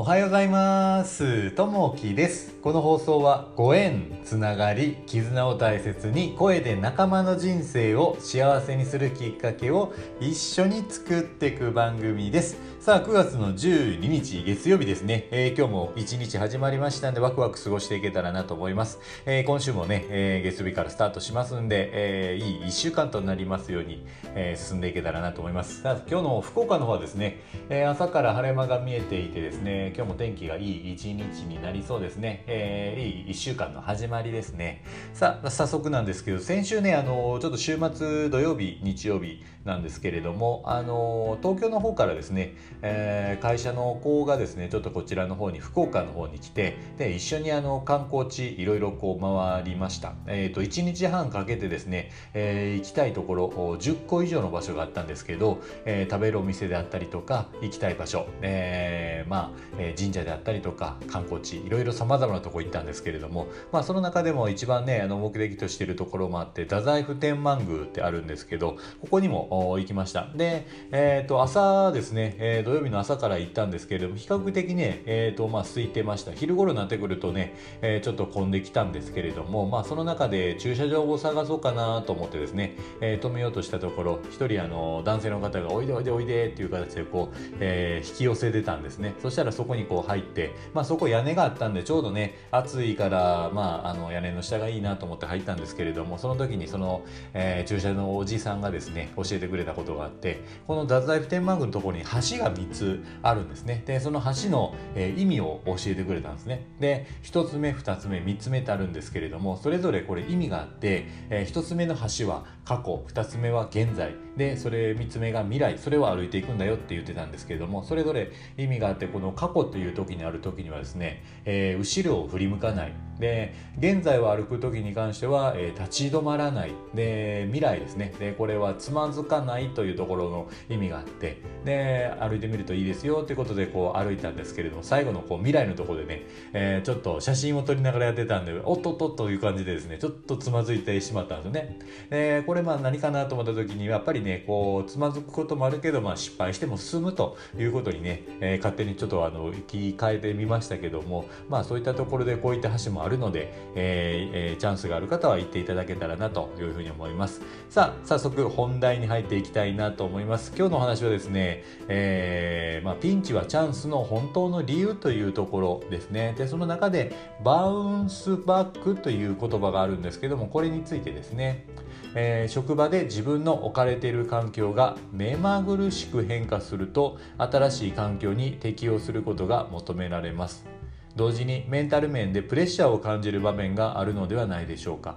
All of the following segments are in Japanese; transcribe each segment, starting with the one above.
おはようございます。ともきです。この放送はご縁つながり絆を大切に声で仲間の人生を幸せにするきっかけを一緒に作っていく番組です。さあ9月の12日月曜日です。ね、えー、今日も一日始まりましたんでワクワク過ごしていけたらなと思います、えー、今週もね、えー、月曜日からスタートしますんで、えいい1週間となりますように、え進んでいけたらなと思います。さあ今日の福岡の方はですね、え朝から晴れ間が見えていてですね今日も天気がいい一日になりそうですね、えいい1週間の始まりですね。さあ早速なんですけど先週ねあのちょっと週末土曜日日曜日なんですけれどもあの東京の方からですね、えー、会社の子がですねちょっとこちらの方に福岡の方に来てで一緒にあの観光地いろいろこう回りました、えーと、1日半かけてですね、えー、行きたいところ10個以上の場所があったんですけど、えー、食べるお店であったりとか行きたい場所、えー、まあ、え神社であったりとか観光地いろいろさまざまなとこ行ったんですけれども、まあ、その中でも一番ねあの目的としてるところもあって太宰府天満宮ってあるんですけどここにも行きました。で、えーと、朝ですね、えー、土曜日の朝から行ったんですけれども比較的ね、えーとまあ、空いてました。昼頃になってくるとね、え、ちょっと混んできたんですけれども、まあ、その中で駐車場を探そうかなと思ってですね、え、止めようとしたところ一人あの男性の方が「おいでおいでおいで」っていう形でこう、え、引き寄せてたんですね。そしたらそこにこう入って、まあ、そこ屋根があったんでちょうどね暑いから、まあ、あの屋根の下がいいなと思って入ったんですけれどもその時にその、え、駐車のおじさんがですね教えてくれたことがあってこの太宰府天満宮のところに橋が3つあるんですね。でその橋の、えー、意味を教えてくれたんですね。で1つ目2つ目3つ目ってあるんですけれどもそれぞれこれ意味があって、えー、1つ目の橋は過去2つ目は現在。でそれ3つ目が未来。それを歩いていくんだよって言ってたんですけれどもそれぞれ意味があってこの過去という時にある時にはですね、えー、後ろを振り向かない。で現在を歩く時に関しては、えー、立ち止まらない。で未来ですね。でこれはつまずかないというところの意味があって。で歩いてみるといいですよということでこう歩いたんですけれども最後のこう未来のところでね、えー、ちょっと写真を撮りながらやってたんでおっとっとという感じでですねちょっとつまずいてしまったんですよね。でこれまあ何かなと思った時にやっぱりねこうつまずくこともあるけど、まあ、失敗しても進むということにね、えー、勝手にちょっとあの生き換えてみましたけどもまあそういったところでこういった橋もあるるので、えーえー、チャンスがある方は行っていただけたらなというふうに思います。さあ早速本題に入っていきたいなと思います。今日のお話はですね、えーまあ、ピンチはチャンスの本当の理由というところですね。でその中でバウンスバックという言葉があるんですけどもこれについてですねえー、職場で自分の置かれている環境が目まぐるしく変化すると新しい環境に適応することが求められます。同時にメンタル面でプレッシャーを感じる場面があるのではないでしょうか。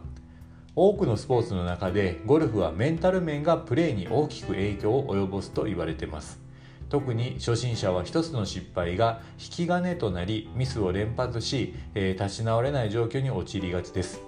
多くのスポーツの中でゴルフはメンタル面がプレーに大きく影響を及ぼすと言われています。特に初心者は一つの失敗が引き金となりミスを連発し、えー、立ち直れない状況に陥りがちです。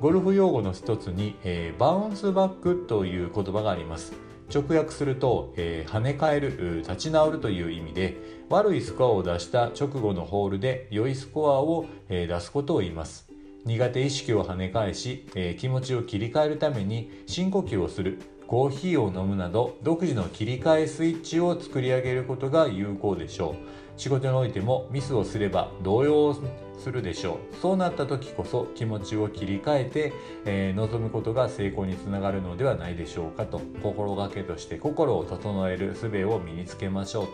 ゴルフ用語の一つに、えー、バウンスバックという言葉があります。直訳すると、えー、跳ね返る立ち直るという意味で悪いスコアを出した直後のホールで良いスコアを、えー、出すことを言います。苦手意識を跳ね返し、えー、気持ちを切り替えるために深呼吸をするコーヒーを飲むなど独自の切り替えスイッチを作り上げることが有効でしょう。仕事においてもミスをすれば動揺するでしょう。そうなった時こそ気持ちを切り替えて、えー、望むことが成功につながるのではないでしょうかと。心がけとして心を整える術を身につけましょう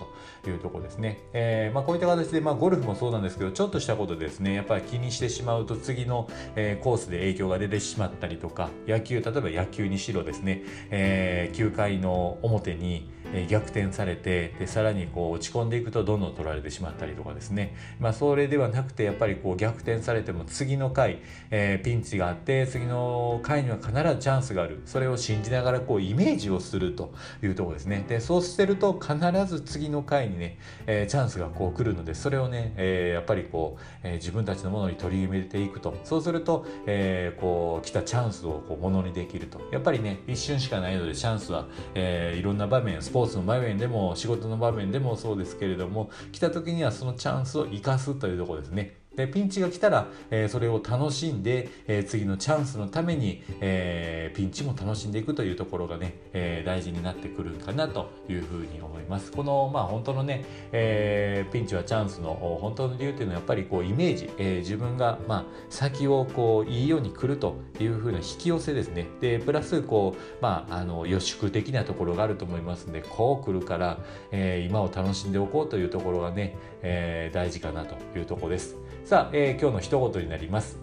というとこですね、えー、まあ、こういった形で、まあ、ゴルフもそうなんですけどちょっとしたことですねやっぱり気にしてしまうと次の、えー、コースで影響が出てしまったりとか野球例えば野球にしろですね、え9回の表に逆転されてでさらにこう落ち込んでいくとどんどん取られてしまったりとかですね、まあ、それではなくてやっぱりこう逆転されても次の回、えー、ピンチがあって次の回には必ずチャンスがある。それを信じながらこうイメージをするというとこですね。でそうしてると必ず次の回にね、えー、チャンスがこう来るのでそれをね、えー、やっぱりこう、え自分たちのものに取り入れていくと。そうすると、えこう来たチャンスをこうものにできると。やっぱりね一瞬しかないのでチャンスは、えいろんな場面スポーツの場面でも仕事の場面でもそうですけれども来た時にはそのチャンスを生かすというとこですね。でピンチが来たら、えー、それを楽しんで、えー、次のチャンスのために、えー、ピンチも楽しんでいくというところがね、え大事になってくるかなというふうに思います。このまあ本当のね、えピンチはチャンスの本当の理由っていうのはやっぱりこうイメージ、え自分がまあ先をこういいように来るというふうな引き寄せですね。でプラスこうまああの予祝的なところがあると思いますんでこう来るから、え今を楽しんでおこうというところがね、え大事かなというところです。さあ、えー、今日の一言になります。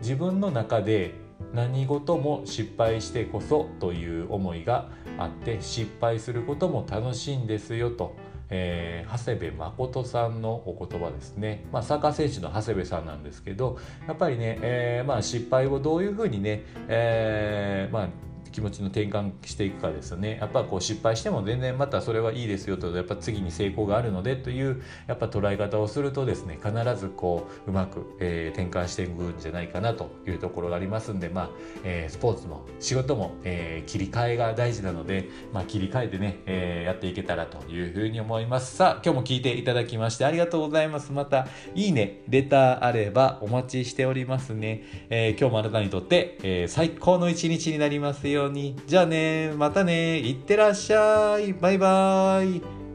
自分の中で何事も失敗してこそという思いがあって失敗することも楽しいんですよと、えー、長谷部誠さんのお言葉ですね、まあ、サッカー選手の長谷部さんなんですけどやっぱりね、えーまあ、失敗をどういうふうにね、えーまあ気持ちの転換していくかですよね。やっぱこう失敗しても全然またそれはいいですよと。やっぱ次に成功があるのでというやっぱ捉え方をするとですね必ずこううまく、えー、転換していくんじゃないかなというところがありますんでまあ、えー、スポーツも仕事も、えー、切り替えが大事なので、まあ、切り替えてね、え、やっていけたらというふうに思います。さあ今日も聞いていただきましてありがとうございます。またいいねレターあればお待ちしておりますね、え、今日もあなたにとって、え、最高の一日になりますように。じゃあねまたね。いってらっしゃい。バイバイ。